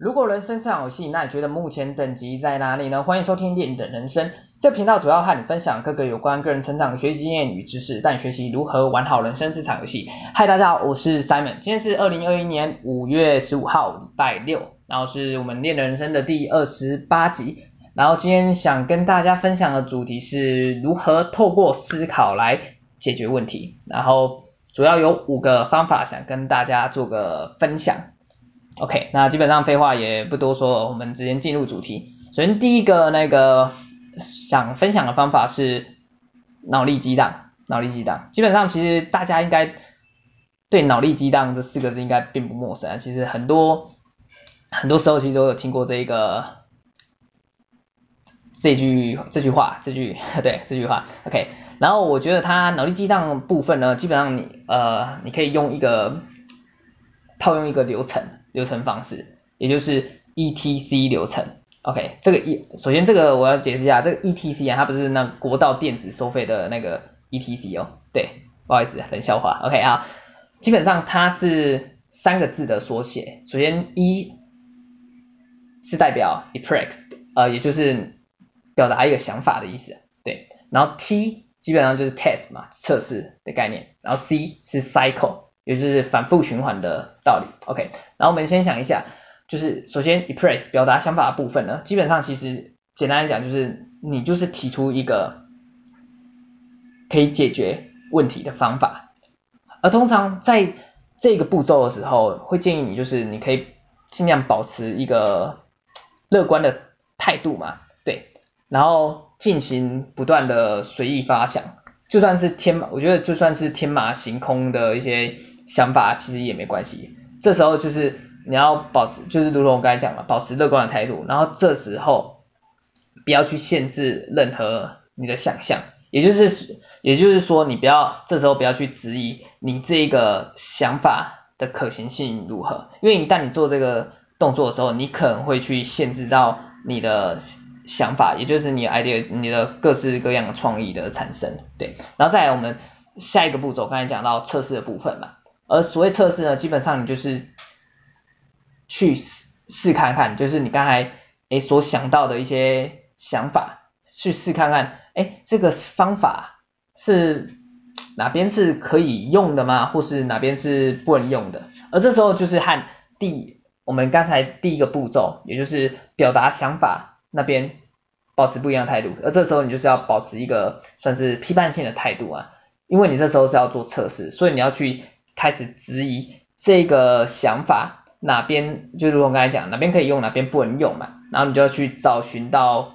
如果人生是场游戏，那你觉得目前等级在哪里呢？欢迎收听电影的人生，这频道主要和你分享各个有关个人成长、学习经验与知识，带你学习如何玩好人生这场游戏。嗨，大家好，我是 Simon，今天是二零二一年五月十五号，礼拜六，然后是我们练的人生的第二十八集，然后今天想跟大家分享的主题是如何透过思考来解决问题，然后主要有五个方法想跟大家做个分享。OK，那基本上废话也不多说，我们直接进入主题。首先第一个那个想分享的方法是脑力激荡，脑力激荡。基本上其实大家应该对脑力激荡这四个字应该并不陌生，其实很多很多时候其实都有听过这一个这句这句话，这句 对这句话。OK，然后我觉得它脑力激荡部分呢，基本上你呃你可以用一个套用一个流程。流程方式，也就是 ETC 流程。OK，这个一首先这个我要解释一下，这个 ETC 啊，它不是那国道电子收费的那个 ETC 哦。对，不好意思，冷笑话。OK 啊，基本上它是三个字的缩写。首先 E 是代表 Express，呃，也就是表达一个想法的意思。对，然后 T 基本上就是 Test 嘛，测试的概念。然后 C 是 Cycle。也就是反复循环的道理，OK。然后我们先想一下，就是首先 express 表达想法的部分呢，基本上其实简单来讲就是你就是提出一个可以解决问题的方法，而通常在这个步骤的时候，会建议你就是你可以尽量保持一个乐观的态度嘛，对，然后进行不断的随意发想。就算是天，我觉得就算是天马行空的一些想法，其实也没关系。这时候就是你要保持，就是如同我刚才讲了，保持乐观的态度。然后这时候不要去限制任何你的想象，也就是也就是说，你不要这时候不要去质疑你这个想法的可行性如何，因为一旦你做这个动作的时候，你可能会去限制到你的。想法，也就是你 idea，你的各式各样的创意的产生，对。然后再来我们下一个步骤，刚才讲到测试的部分嘛。而所谓测试呢，基本上你就是去试试看看，就是你刚才诶所想到的一些想法，去试看看，诶这个方法是哪边是可以用的吗？或是哪边是不能用的？而这时候就是和第我们刚才第一个步骤，也就是表达想法那边。保持不一样的态度，而这时候你就是要保持一个算是批判性的态度啊，因为你这时候是要做测试，所以你要去开始质疑这个想法哪边，就如我刚才讲，哪边可以用，哪边不能用嘛，然后你就要去找寻到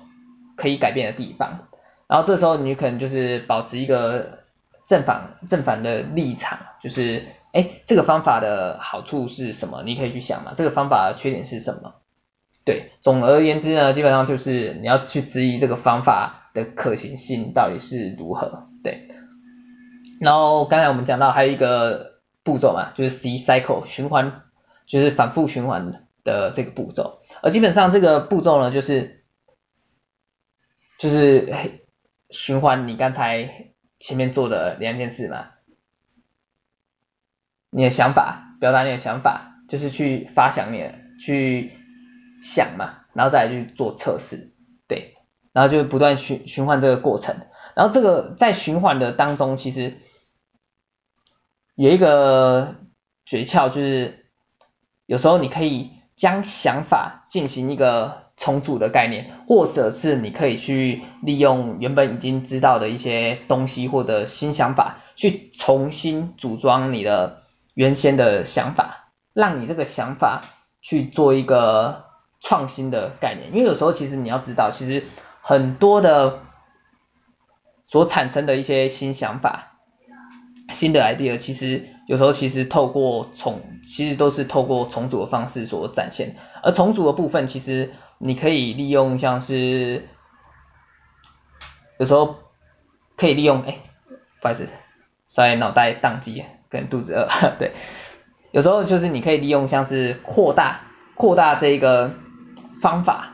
可以改变的地方，然后这时候你可能就是保持一个正反正反的立场，就是哎，这个方法的好处是什么？你可以去想嘛，这个方法的缺点是什么？对，总而言之呢，基本上就是你要去质疑这个方法的可行性到底是如何。对，然后刚才我们讲到还有一个步骤嘛，就是 C cycle 循环，就是反复循环的这个步骤。而基本上这个步骤呢，就是就是循环你刚才前面做的两件事嘛，你的想法，表达你的想法，就是去发想你去。想嘛，然后再去做测试，对，然后就不断循循环这个过程，然后这个在循环的当中，其实有一个诀窍，就是有时候你可以将想法进行一个重组的概念，或者是你可以去利用原本已经知道的一些东西或者新想法，去重新组装你的原先的想法，让你这个想法去做一个。创新的概念，因为有时候其实你要知道，其实很多的所产生的一些新想法、新的 idea，其实有时候其实透过重，其实都是透过重组的方式所展现。而重组的部分，其实你可以利用像是有时候可以利用，哎，不好意思，稍微脑袋宕机，跟肚子饿，对，有时候就是你可以利用像是扩大、扩大这个。方法，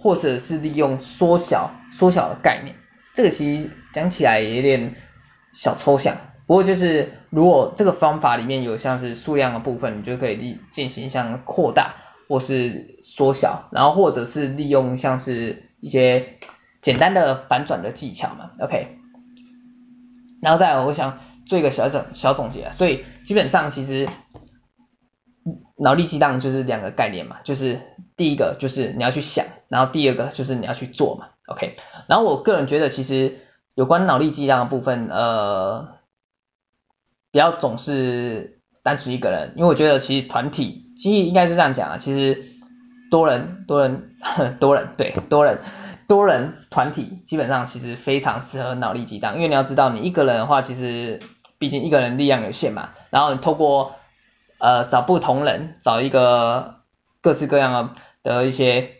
或者是利用缩小缩小的概念，这个其实讲起来有点小抽象。不过就是如果这个方法里面有像是数量的部分，你就可以进行像扩大，或是缩小，然后或者是利用像是一些简单的反转的技巧嘛，OK，然后再来我想做一个小总小总结，所以基本上其实脑力激荡就是两个概念嘛，就是第一个就是你要去想，然后第二个就是你要去做嘛，OK，然后我个人觉得其实有关脑力激荡的部分，呃，不要总是单纯一个人，因为我觉得其实团体其实应该是这样讲啊，其实多人多人 多人对多人。多人团体基本上其实非常适合脑力激荡，因为你要知道，你一个人的话，其实毕竟一个人力量有限嘛，然后你透过呃找不同人，找一个各式各样的的一些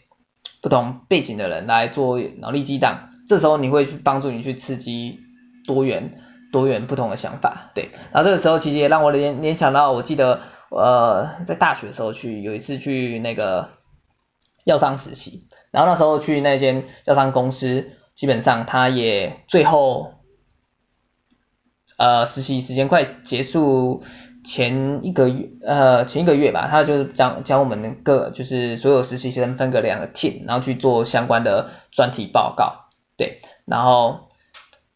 不同背景的人来做脑力激荡，这时候你会去帮助你去刺激多元多元不同的想法，对，然后这个时候其实也让我联联想到，我记得呃在大学的时候去有一次去那个。药商实习，然后那时候去那间药商公司，基本上他也最后，呃，实习时间快结束前一个月，呃，前一个月吧，他就是将将我们各就是所有实习生分个两个 team，然后去做相关的专题报告，对，然后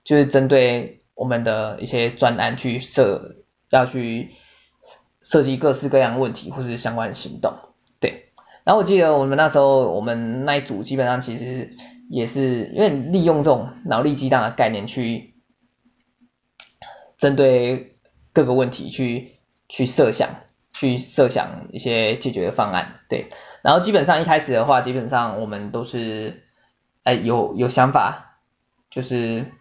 就是针对我们的一些专案去设，要去设计各式各样的问题或是相关的行动。对然后我记得我们那时候，我们那一组基本上其实也是因为利用这种脑力激荡的概念去针对各个问题去去设想，去设想一些解决的方案，对。然后基本上一开始的话，基本上我们都是哎有有想法，就是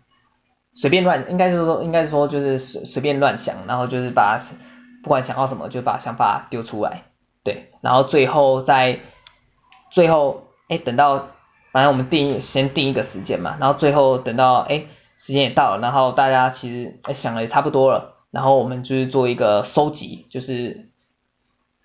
随便乱，应该是说应该是说就是随随便乱想，然后就是把不管想到什么就把想法丢出来。对，然后最后在最后，哎，等到反正我们定先定一个时间嘛，然后最后等到哎时间也到了，然后大家其实哎想的也差不多了，然后我们就是做一个收集，就是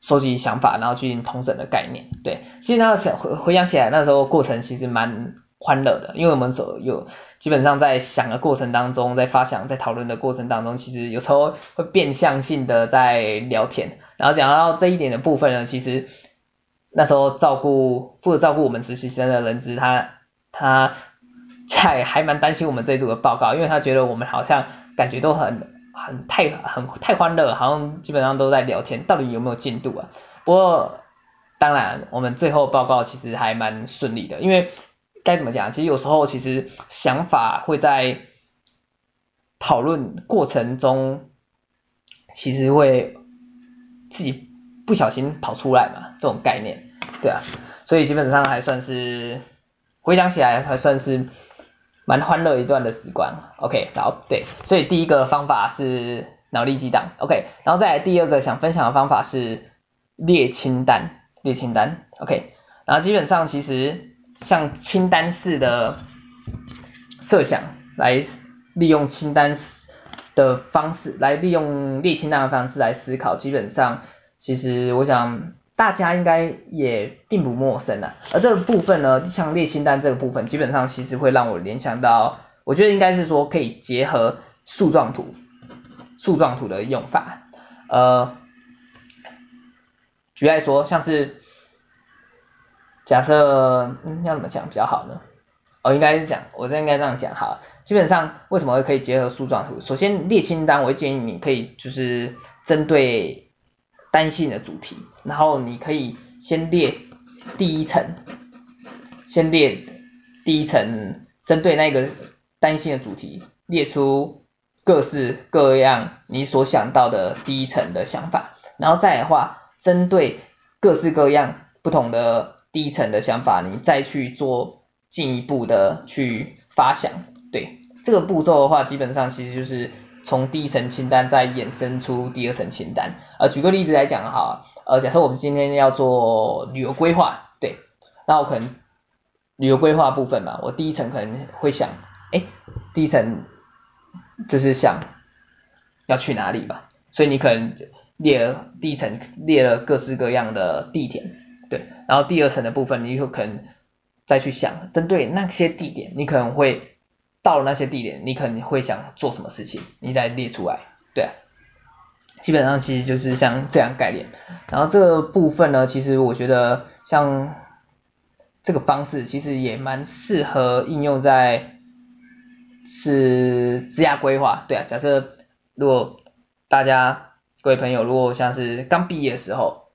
收集想法，然后进行统整的概念。对，其实那想回回想起来，那时候过程其实蛮欢乐的，因为我们所有基本上在想的过程当中，在发想、在讨论的过程当中，其实有时候会变相性的在聊天。然后讲到这一点的部分呢，其实那时候照顾负责照顾我们实习生的人资，他他还还蛮担心我们这一组的报告，因为他觉得我们好像感觉都很很太很太欢乐，好像基本上都在聊天，到底有没有进度啊？不过当然，我们最后报告其实还蛮顺利的，因为该怎么讲？其实有时候其实想法会在讨论过程中，其实会。自己不小心跑出来嘛，这种概念，对啊，所以基本上还算是回想起来还算是蛮欢乐一段的时光，OK，然后对，所以第一个方法是脑力激荡，OK，然后再来第二个想分享的方法是列清单，列清单，OK，然后基本上其实像清单式的设想来利用清单式。的方式来利用列清单的方式来思考，基本上其实我想大家应该也并不陌生啊。而这个部分呢，像列清单这个部分，基本上其实会让我联想到，我觉得应该是说可以结合树状图，树状图的用法。呃，举例来说，像是假设，嗯，要怎么讲比较好呢？哦、应该是讲，我这应该这样讲哈。基本上为什么会可以结合树状图？首先列清单，我建议你可以就是针对单性的主题，然后你可以先列第一层，先列第一层，针对那个单性的主题，列出各式各样你所想到的第一层的想法，然后再的话，针对各式各样不同的第一层的想法，你再去做。进一步的去发想，对这个步骤的话，基本上其实就是从第一层清单再衍生出第二层清单。呃，举个例子来讲哈，呃，假设我们今天要做旅游规划，对，那我可能旅游规划部分嘛，我第一层可能会想，哎，第一层就是想要去哪里吧，所以你可能列了第一层列了各式各样的地点，对，然后第二层的部分你就可能。再去想，针对那些地点，你可能会到了那些地点，你可能会想做什么事情，你再列出来，对啊。基本上其实就是像这样概念。然后这个部分呢，其实我觉得像这个方式其实也蛮适合应用在是职业规划。对啊，假设如果大家各位朋友如果像是刚毕业的时候，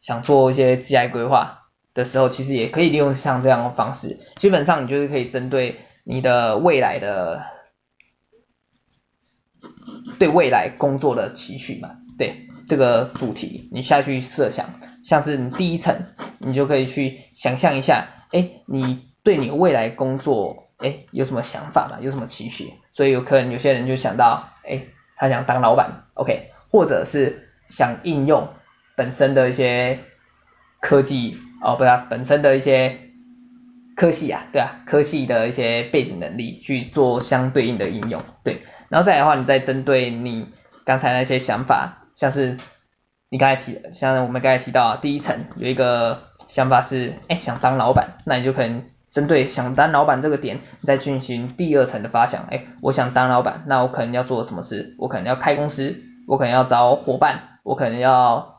想做一些职业规划的时候，其实也可以利用像这样的方式。基本上你就是可以针对你的未来的对未来工作的期许嘛，对这个主题你下去设想，像是你第一层，你就可以去想象一下，哎，你对你未来工作，哎，有什么想法嘛？有什么期许？所以有可能有些人就想到，哎，他想当老板，OK，或者是想应用本身的一些科技，哦，不是啊，本身的一些科系啊，对啊，科系的一些背景能力去做相对应的应用，对。然后再来的话，你再针对你刚才那些想法，像是你刚才提，像我们刚才提到，第一层有一个想法是，哎，想当老板，那你就可能针对想当老板这个点，你再进行第二层的发想，哎，我想当老板，那我可能要做什么事？我可能要开公司，我可能要找伙伴，我可能要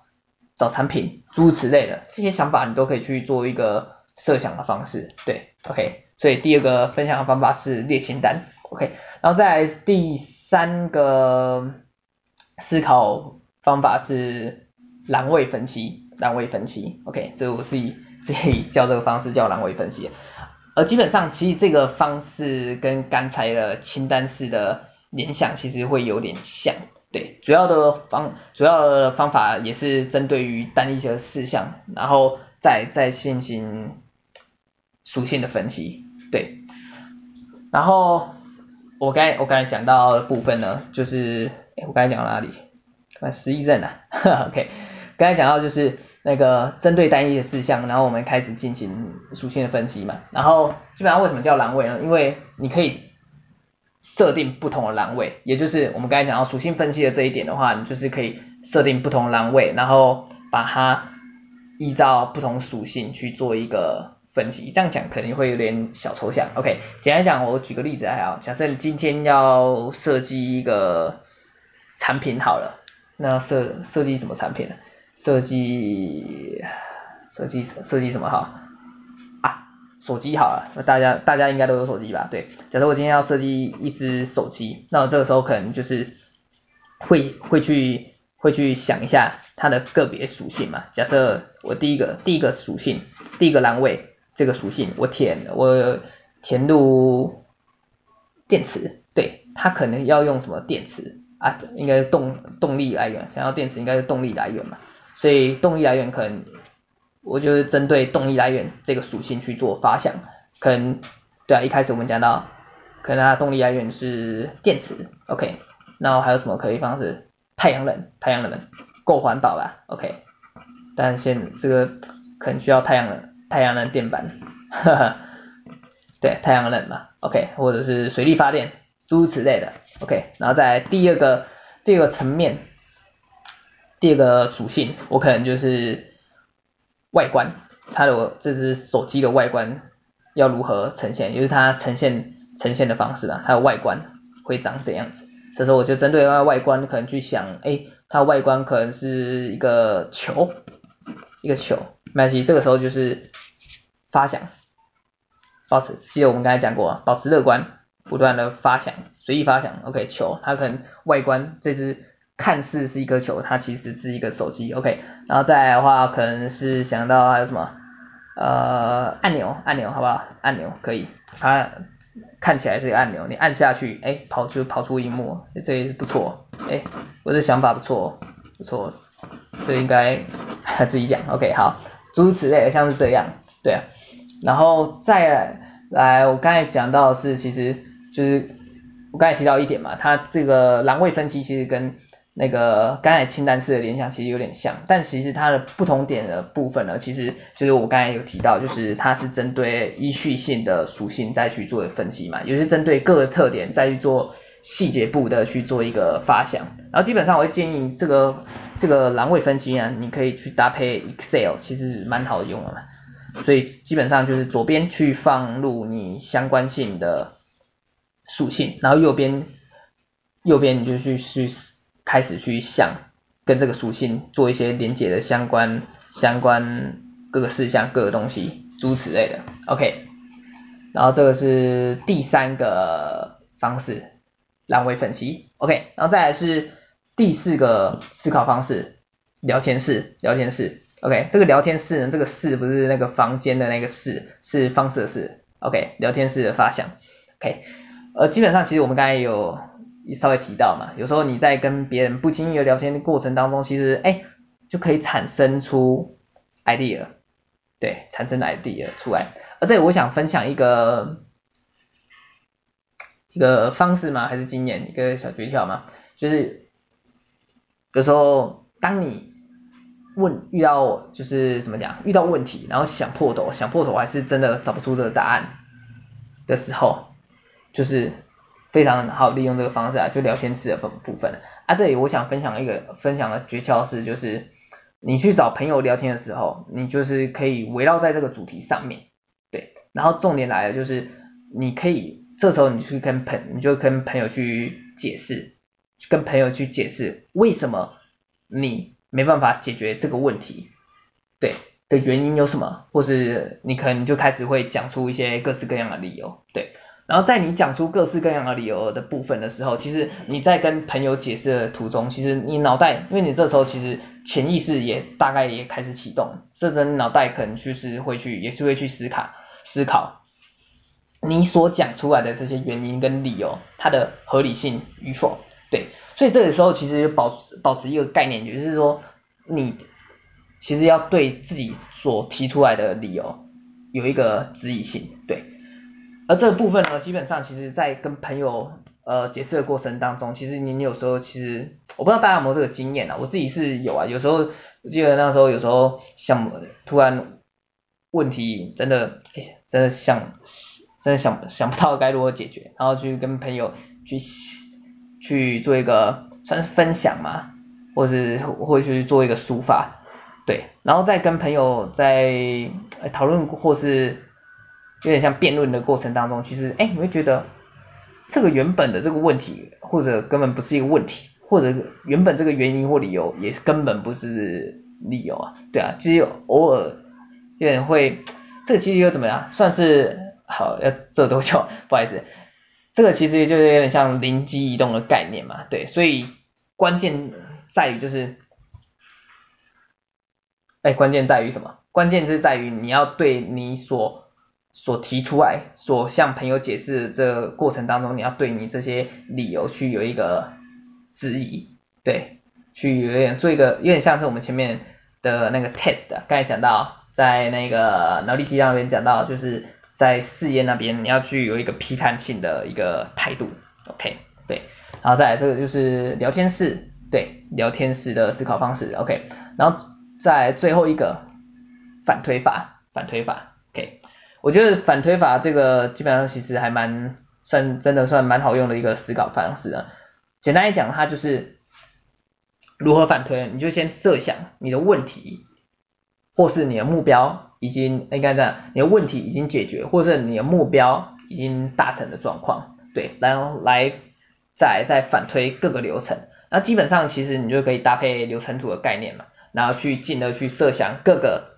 找产品，诸如此类的这些想法，你都可以去做一个设想的方式，对，OK。所以第二个分享的方法是列清单。OK，然后再来第三个思考方法是栏位分析，栏位分析，OK，这是我自己自己叫这个方式叫栏位分析。而基本上其实这个方式跟刚才的清单式的联想其实会有点像，对，主要的方主要的方法也是针对于单一的事项，然后再再进行属性的分析，对，然后。我刚我刚才讲到的部分呢，就是我刚才讲到哪里？看失忆症啊，OK，刚才讲到就是那个针对单一的事项，然后我们开始进行属性的分析嘛。然后基本上为什么叫栏位呢？因为你可以设定不同的栏位，也就是我们刚才讲到属性分析的这一点的话，你就是可以设定不同栏位，然后把它依照不同属性去做一个。分析这样讲可能会有点小抽象，OK，简单讲，我举个例子还好，假设你今天要设计一个产品好了，那设设计什么产品呢？设计设计设计什么好？手机好了，那大家大家应该都有手机吧？对，假设我今天要设计一只手机，那我这个时候可能就是会会去会去想一下它的个别属性嘛。假设我第一个第一个属性第一个栏位。这个属性我填我填入电池，对，它可能要用什么电池啊？应该是动动力来源，想要电池应该是动力来源嘛，所以动力来源可能我就是针对动力来源这个属性去做发想，可能对啊，一开始我们讲到可能它动力来源是电池，OK，然后还有什么可以方式？太阳能，太阳能够环保吧，OK，但现这个可能需要太阳能。太阳能电板，哈哈，对，太阳能嘛，OK，或者是水力发电，诸如此类的，OK，然后在第二个第二个层面，第二个属性，我可能就是外观，它的这只手机的外观要如何呈现，就是它呈现呈现的方式啊，它的外观会长怎样子，这时候我就针对它的外观可能去想，哎，它外观可能是一个球，一个球，没关系，这个时候就是。发想，保持，记得我们刚才讲过，保持乐观，不断的发想，随意发想，OK，球，它可能外观这只看似是一颗球，它其实是一个手机，OK，然后再来的话，可能是想到还有什么，呃，按钮，按钮，好不好？按钮可以，它看起来是个按钮，你按下去，哎，跑出跑出荧幕，这也是不错，哎，我的想法不错，不错，这应该自己讲，OK，好，诸如此类，像是这样。对啊，然后再来，我刚才讲到是，其实就是我刚才提到一点嘛，它这个栏位分期其实跟那个刚才清单式的联想其实有点像，但其实它的不同点的部分呢，其实就是我刚才有提到，就是它是针对依序性的属性再去做分析嘛，也是针对各个特点再去做细节部的去做一个发想，然后基本上我会建议这个这个栏位分析啊，你可以去搭配 Excel，其实蛮好用的嘛。所以基本上就是左边去放入你相关性的属性，然后右边右边你就去去开始去想跟这个属性做一些连接的相关相关各个事项各个东西诸如此类的，OK，然后这个是第三个方式，栏位分析，OK，然后再来是第四个思考方式，聊天室，聊天室，OK，这个聊天室呢，这个室不是那个房间的那个室，是方式的室，OK，聊天室的发想，OK，呃，基本上其实我们刚才有稍微提到嘛，有时候你在跟别人不经意的聊天的过程当中，其实哎就可以产生出 idea，对，产生 idea 出来，而这里我想分享一个。一个方式吗？还是经验？一个小诀窍吗？就是有时候当你问遇到就是怎么讲，遇到问题，然后想破头，想破头还是真的找不出这个答案的时候，就是非常好利用这个方式啊，就聊天室的部部分啊。这里我想分享一个分享的诀窍是，就是你去找朋友聊天的时候，你就是可以围绕在这个主题上面，对，然后重点来了，就是你可以。这时候你去跟朋，你就跟朋友去解释，跟朋友去解释为什么你没办法解决这个问题，对的原因有什么，或是你可能就开始会讲出一些各式各样的理由，对，然后在你讲出各式各样的理由的部分的时候，其实你在跟朋友解释的途中，其实你脑袋，因为你这时候其实潜意识也大概也开始启动，这阵脑袋可能就是会去，也是会去思考。思考。你所讲出来的这些原因跟理由，它的合理性与否，对，所以这个时候其实保持保持一个概念，就是说你其实要对自己所提出来的理由有一个质疑性，对，而这个部分呢，基本上其实在跟朋友呃解释的过程当中，其实你有时候其实我不知道大家有没有这个经验啊，我自己是有啊，有时候我记得那时候有时候想突然问题真的哎真的想。真的想想不到该如何解决，然后去跟朋友去去做一个算是分享嘛，或是或去做一个抒发，对，然后再跟朋友在讨论或是有点像辩论的过程当中，其实哎你会觉得这个原本的这个问题或者根本不是一个问题，或者原本这个原因或理由也根本不是理由啊，对啊，其实偶尔有点会，这个其实又怎么样，算是。好，要这多久？不好意思，这个其实就是有点像灵机一动的概念嘛，对，所以关键在于就是，哎，关键在于什么？关键就是在于你要对你所所提出来、所向朋友解释的这个过程当中，你要对你这些理由去有一个质疑，对，去有点做一个有点像是我们前面的那个 test，刚才讲到在那个脑力激荡那边讲到就是。在试验那边，你要去有一个批判性的一个态度，OK，对，然后再来这个就是聊天室，对，聊天室的思考方式，OK，然后再最后一个反推法，反推法。我觉得反推法这个基本上其实还蛮算真的算蛮好用的一个思考方式啊，简单来讲，它就是如何反推，你就先设想你的问题或是你的目标。已经应该这样，你的问题已经解决，或是你的目标已经达成的状况，对，然后来再再反推各个流程，那基本上其实你就可以搭配流程图的概念嘛，然后去进而去设想各个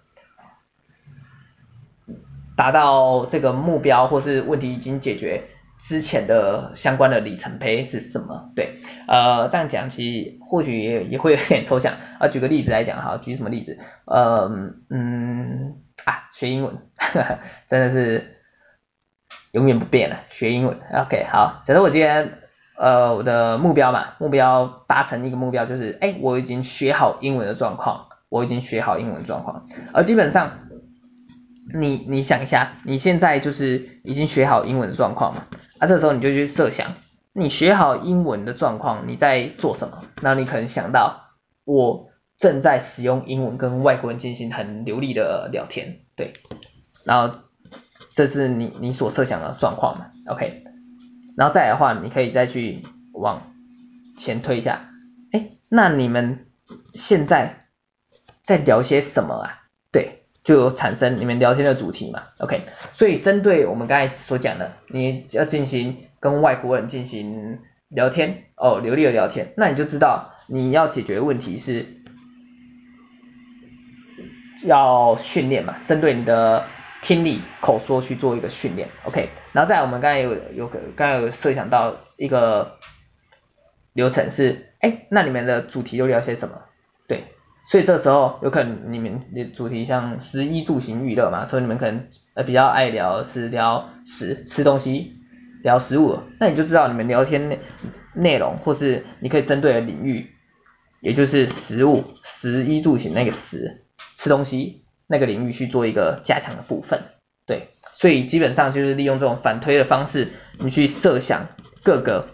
达到这个目标或是问题已经解决之前的相关的里程碑是什么？对，呃，这样讲其实或许也也会有点抽象，啊，举个例子来讲哈，举什么例子？呃，嗯。啊，学英文呵呵，真的是永远不变了。学英文，OK，好。假设我今天呃我的目标嘛，目标达成一个目标就是，哎，我已经学好英文的状况，我已经学好英文状况。而基本上，你你想一下，你现在就是已经学好英文的状况嘛？啊，这时候你就去设想，你学好英文的状况，你在做什么？那你可能想到我。正在使用英文跟外国人进行很流利的聊天，对，然后这是你你所设想的状况嘛，OK，然后再来的话，你可以再去往前推一下，哎，那你们现在在聊些什么啊？就有产生你们聊天的主题嘛，OK，所以针对我们刚才所讲的，你要进行跟外国人进行聊天哦，流利的聊天，那你就知道你要解决的问题是要训练嘛，针对你的听力口说去做一个训练，OK，然后再我们刚才有有个刚才有设想到一个流程是，哎，那你们的主题都聊些什么？所以这时候有可能你们的主题像食衣住行娱乐嘛，所以你们可能呃比较爱聊是聊食吃东西，聊食物，那你就知道你们聊天内内容或是你可以针对的领域，也就是食物食衣住行那个食吃东西那个领域去做一个加强的部分，对，所以基本上就是利用这种反推的方式，你去设想各个。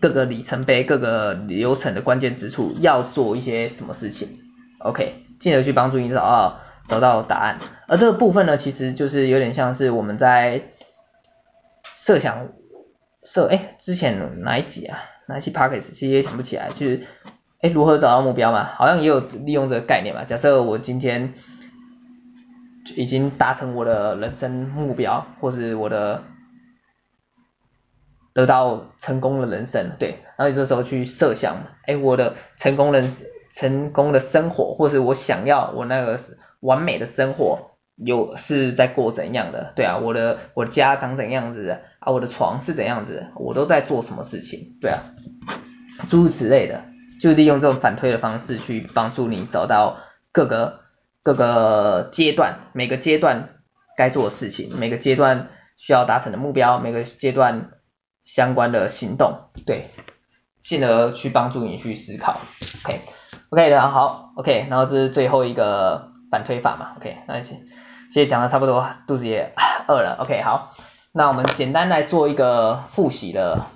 各个里程碑、各个流程的关键之处，要做一些什么事情，OK，进而去帮助你找到找到答案。而这个部分呢，其实就是有点像是我们在设想设，哎，之前哪一集啊？哪一期 Podcast 其实也想不起来，就是哎如何找到目标嘛？好像也有利用这个概念嘛。假设我今天已经达成我的人生目标，或是我的。得到成功的人生，对，然后你这时候去设想，哎，我的成功人成功的生活，或是我想要我那个完美的生活，有是在过怎样的？对啊，我的我的家长怎样子啊？我的床是怎样子？我都在做什么事情？对啊，诸如此类的，就利用这种反推的方式去帮助你找到各个各个阶段，每个阶段该做的事情，每个阶段需要达成的目标，每个阶段。相关的行动，对，进而去帮助你去思考，OK，OK 的，好，OK，然后这是最后一个反推法嘛，OK，那其实讲的差不多，肚子也饿了，OK，好，那我们简单来做一个复习的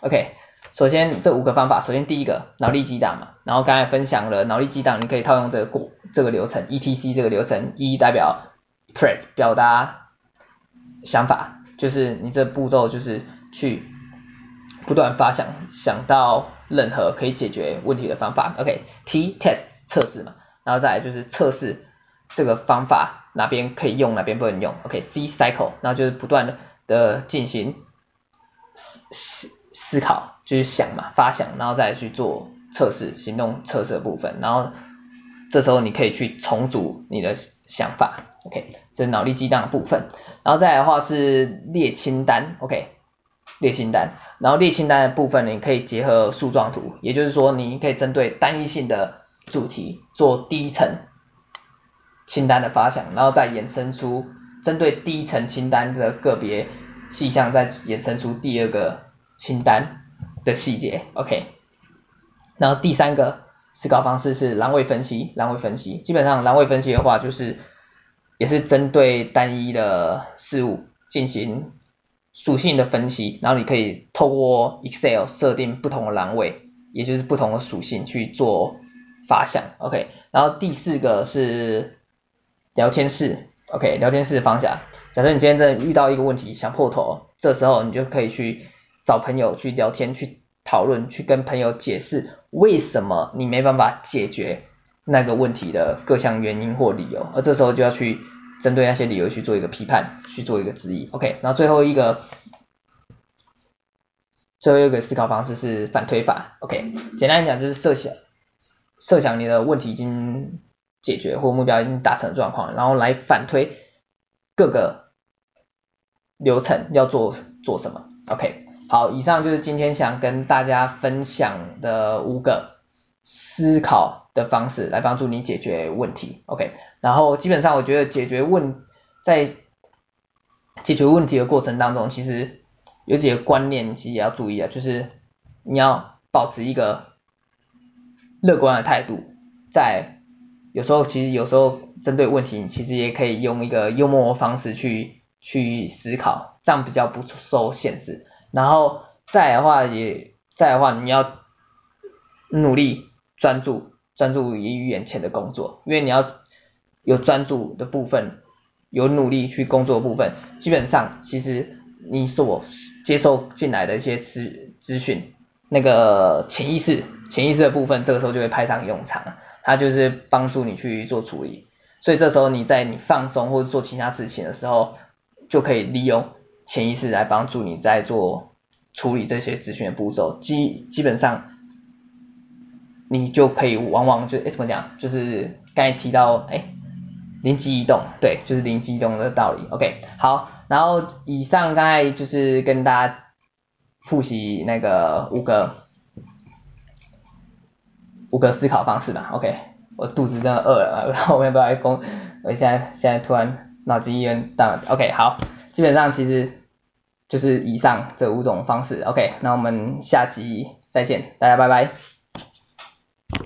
，OK，首先这五个方法，首先第一个脑力激荡嘛，然后刚才分享了脑力激荡，你可以套用这个过这个流程，ETC 这个流程，E 代表 press 表达想法，就是你这步骤就是。去不断发想，想到任何可以解决问题的方法。OK，T test 测试嘛，然后再来就是测试这个方法哪边可以用，哪边不能用。OK，C cycle，然后就是不断的进行思思思考，就是想嘛，发想，然后再去做测试，行动测试的部分。然后这时候你可以去重组你的想法。OK，这是脑力激荡的部分。然后再来的话是列清单。OK。列清单，然后列清单的部分，你可以结合树状图，也就是说，你可以针对单一性的主题做第一层清单的发想，然后再衍生出针对第一层清单的个别细项，再衍生出第二个清单的细节，OK。然后第三个思考方式是栏位分析，栏位分析，基本上栏位分析的话，就是也是针对单一的事物进行。属性的分析，然后你可以透过 Excel 设定不同的栏位，也就是不同的属性去做发想，OK。然后第四个是聊天室，OK，聊天室的方向。假设你今天真的遇到一个问题想破头，这时候你就可以去找朋友去聊天，去讨论，去跟朋友解释为什么你没办法解决那个问题的各项原因或理由，而这时候就要去。针对那些理由去做一个批判，去做一个质疑，OK。然后最后一个，最后一个思考方式是反推法，OK。简单来讲就是设想，设想你的问题已经解决或目标已经达成的状况，然后来反推各个流程要做做什么，OK。好，以上就是今天想跟大家分享的五个思考的方式，来帮助你解决问题，OK。然后基本上我觉得解决问在解决问题的过程当中，其实有几个观念其实也要注意啊，就是你要保持一个乐观的态度，在有时候其实有时候针对问题，你其实也可以用一个幽默的方式去去思考，这样比较不受限制。然后再的话也再的话，你要努力专注专注于眼前的工作，因为你要。有专注的部分，有努力去工作的部分，基本上其实你所接受进来的一些资资讯，那个潜意识潜意识的部分，这个时候就会派上用场，它就是帮助你去做处理。所以这时候你在你放松或者做其他事情的时候，就可以利用潜意识来帮助你在做处理这些资讯的步骤，基基本上你就可以往往就哎怎么讲，就是刚才提到哎灵机一动，对，就是灵机一动的道理。OK，好，然后以上刚才就是跟大家复习那个五个五个思考方式吧。OK，我肚子真的饿了，然后我要不要来攻？我现在现在突然脑筋一热大脑 OK，好，基本上其实就是以上这五种方式。OK，那我们下集再见，大家拜拜。